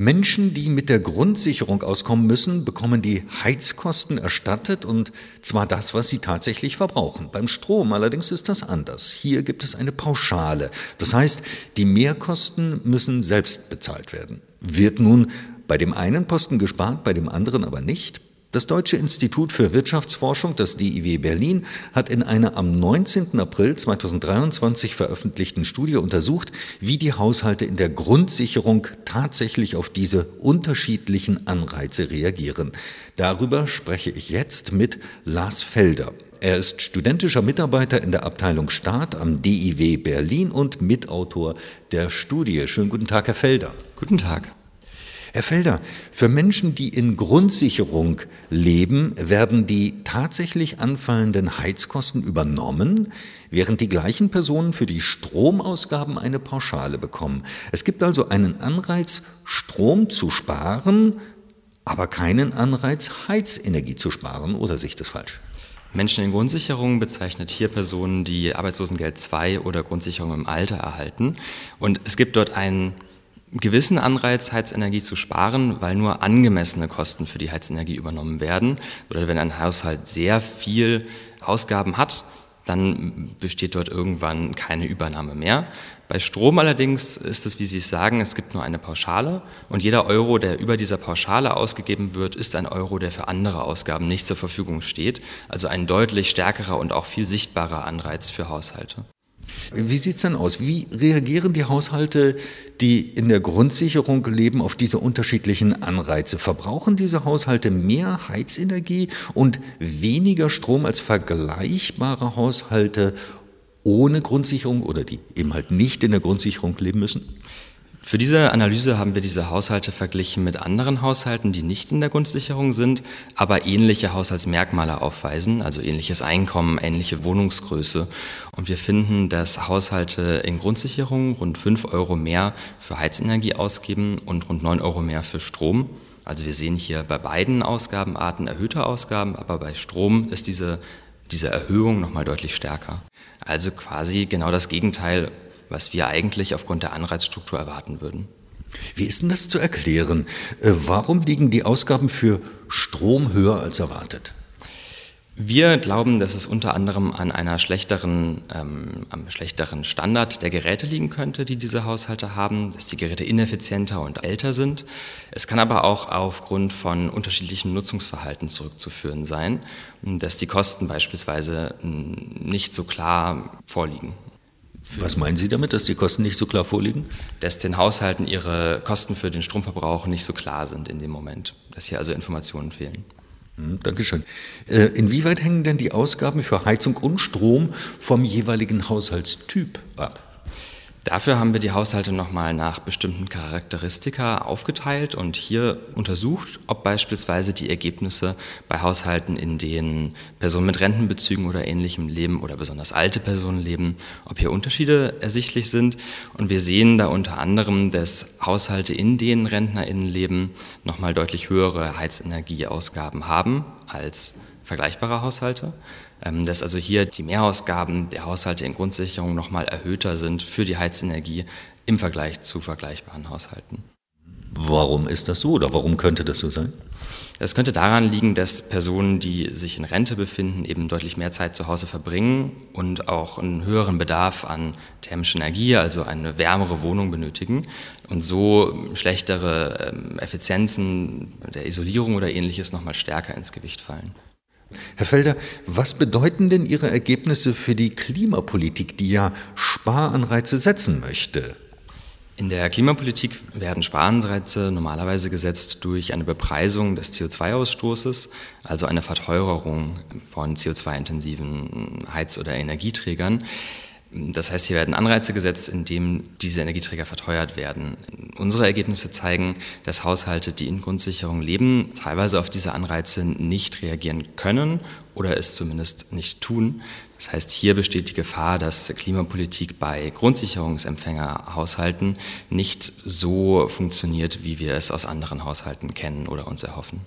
Menschen, die mit der Grundsicherung auskommen müssen, bekommen die Heizkosten erstattet und zwar das, was sie tatsächlich verbrauchen. Beim Strom allerdings ist das anders. Hier gibt es eine Pauschale. Das heißt, die Mehrkosten müssen selbst bezahlt werden. Wird nun bei dem einen Posten gespart, bei dem anderen aber nicht? Das Deutsche Institut für Wirtschaftsforschung, das DIW Berlin, hat in einer am 19. April 2023 veröffentlichten Studie untersucht, wie die Haushalte in der Grundsicherung tatsächlich auf diese unterschiedlichen Anreize reagieren. Darüber spreche ich jetzt mit Lars Felder. Er ist studentischer Mitarbeiter in der Abteilung Staat am DIW Berlin und Mitautor der Studie. Schönen guten Tag, Herr Felder. Guten Tag. Herr Felder, für Menschen, die in Grundsicherung leben, werden die tatsächlich anfallenden Heizkosten übernommen, während die gleichen Personen für die Stromausgaben eine Pauschale bekommen. Es gibt also einen Anreiz, Strom zu sparen, aber keinen Anreiz, Heizenergie zu sparen, oder sehe ich das falsch? Menschen in Grundsicherung bezeichnet hier Personen, die Arbeitslosengeld 2 oder Grundsicherung im Alter erhalten. Und es gibt dort einen gewissen Anreiz, Heizenergie zu sparen, weil nur angemessene Kosten für die Heizenergie übernommen werden. Oder wenn ein Haushalt sehr viel Ausgaben hat, dann besteht dort irgendwann keine Übernahme mehr. Bei Strom allerdings ist es, wie Sie sagen, es gibt nur eine Pauschale und jeder Euro, der über dieser Pauschale ausgegeben wird, ist ein Euro, der für andere Ausgaben nicht zur Verfügung steht. Also ein deutlich stärkerer und auch viel sichtbarer Anreiz für Haushalte. Wie sieht es denn aus? Wie reagieren die Haushalte, die in der Grundsicherung leben, auf diese unterschiedlichen Anreize? Verbrauchen diese Haushalte mehr Heizenergie und weniger Strom als vergleichbare Haushalte ohne Grundsicherung oder die eben halt nicht in der Grundsicherung leben müssen? Für diese Analyse haben wir diese Haushalte verglichen mit anderen Haushalten, die nicht in der Grundsicherung sind, aber ähnliche Haushaltsmerkmale aufweisen, also ähnliches Einkommen, ähnliche Wohnungsgröße. Und wir finden, dass Haushalte in Grundsicherung rund 5 Euro mehr für Heizenergie ausgeben und rund 9 Euro mehr für Strom. Also wir sehen hier bei beiden Ausgabenarten erhöhte Ausgaben, aber bei Strom ist diese, diese Erhöhung nochmal deutlich stärker. Also quasi genau das Gegenteil was wir eigentlich aufgrund der Anreizstruktur erwarten würden. Wie ist denn das zu erklären? Äh, warum liegen die Ausgaben für Strom höher als erwartet? Wir glauben, dass es unter anderem an einer schlechteren, ähm, am schlechteren Standard der Geräte liegen könnte, die diese Haushalte haben, dass die Geräte ineffizienter und älter sind. Es kann aber auch aufgrund von unterschiedlichen Nutzungsverhalten zurückzuführen sein, dass die Kosten beispielsweise nicht so klar vorliegen. Was meinen Sie damit, dass die Kosten nicht so klar vorliegen? Dass den Haushalten ihre Kosten für den Stromverbrauch nicht so klar sind in dem Moment, dass hier also Informationen fehlen. Hm, Dankeschön. Äh, inwieweit hängen denn die Ausgaben für Heizung und Strom vom jeweiligen Haushaltstyp ab? Dafür haben wir die Haushalte nochmal nach bestimmten Charakteristika aufgeteilt und hier untersucht, ob beispielsweise die Ergebnisse bei Haushalten, in denen Personen mit Rentenbezügen oder ähnlichem leben oder besonders alte Personen leben, ob hier Unterschiede ersichtlich sind. Und wir sehen da unter anderem, dass Haushalte, in denen RentnerInnen leben, nochmal deutlich höhere Heizenergieausgaben haben als vergleichbare Haushalte. Ähm, dass also hier die Mehrausgaben der Haushalte in Grundsicherung nochmal erhöhter sind für die Heizenergie im Vergleich zu vergleichbaren Haushalten. Warum ist das so oder warum könnte das so sein? Das könnte daran liegen, dass Personen, die sich in Rente befinden, eben deutlich mehr Zeit zu Hause verbringen und auch einen höheren Bedarf an thermischer Energie, also eine wärmere Wohnung benötigen und so schlechtere ähm, Effizienzen der Isolierung oder ähnliches nochmal stärker ins Gewicht fallen. Herr Felder, was bedeuten denn Ihre Ergebnisse für die Klimapolitik, die ja Sparanreize setzen möchte? In der Klimapolitik werden Sparanreize normalerweise gesetzt durch eine Bepreisung des CO2-Ausstoßes, also eine Verteuerung von CO2-intensiven Heiz- oder Energieträgern. Das heißt, hier werden Anreize gesetzt, indem diese Energieträger verteuert werden. Unsere Ergebnisse zeigen, dass Haushalte, die in Grundsicherung leben, teilweise auf diese Anreize nicht reagieren können oder es zumindest nicht tun. Das heißt, hier besteht die Gefahr, dass Klimapolitik bei Grundsicherungsempfängerhaushalten nicht so funktioniert, wie wir es aus anderen Haushalten kennen oder uns erhoffen.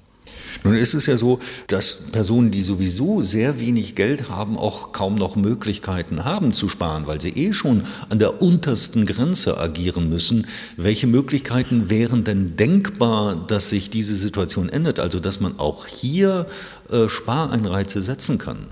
Nun ist es ja so, dass Personen, die sowieso sehr wenig Geld haben, auch kaum noch Möglichkeiten haben zu sparen, weil sie eh schon an der untersten Grenze agieren müssen. Welche Möglichkeiten wären denn denkbar, dass sich diese Situation ändert? Also dass man auch hier äh, Spareinreize setzen kann?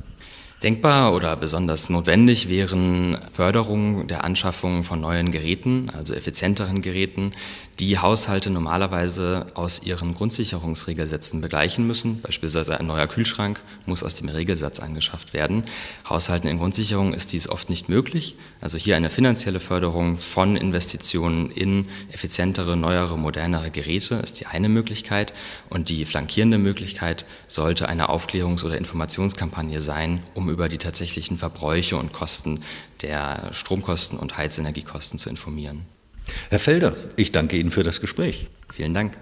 Denkbar oder besonders notwendig wären Förderung der Anschaffung von neuen Geräten, also effizienteren Geräten, die Haushalte normalerweise aus ihren Grundsicherungsregelsätzen begleichen müssen. Beispielsweise ein neuer Kühlschrank muss aus dem Regelsatz angeschafft werden. Haushalten in Grundsicherung ist dies oft nicht möglich. Also hier eine finanzielle Förderung von Investitionen in effizientere, neuere, modernere Geräte ist die eine Möglichkeit. Und die flankierende Möglichkeit sollte eine Aufklärungs- oder Informationskampagne sein, um über die tatsächlichen Verbräuche und Kosten der Stromkosten und Heizenergiekosten zu informieren. Herr Felder, ich danke Ihnen für das Gespräch. Vielen Dank.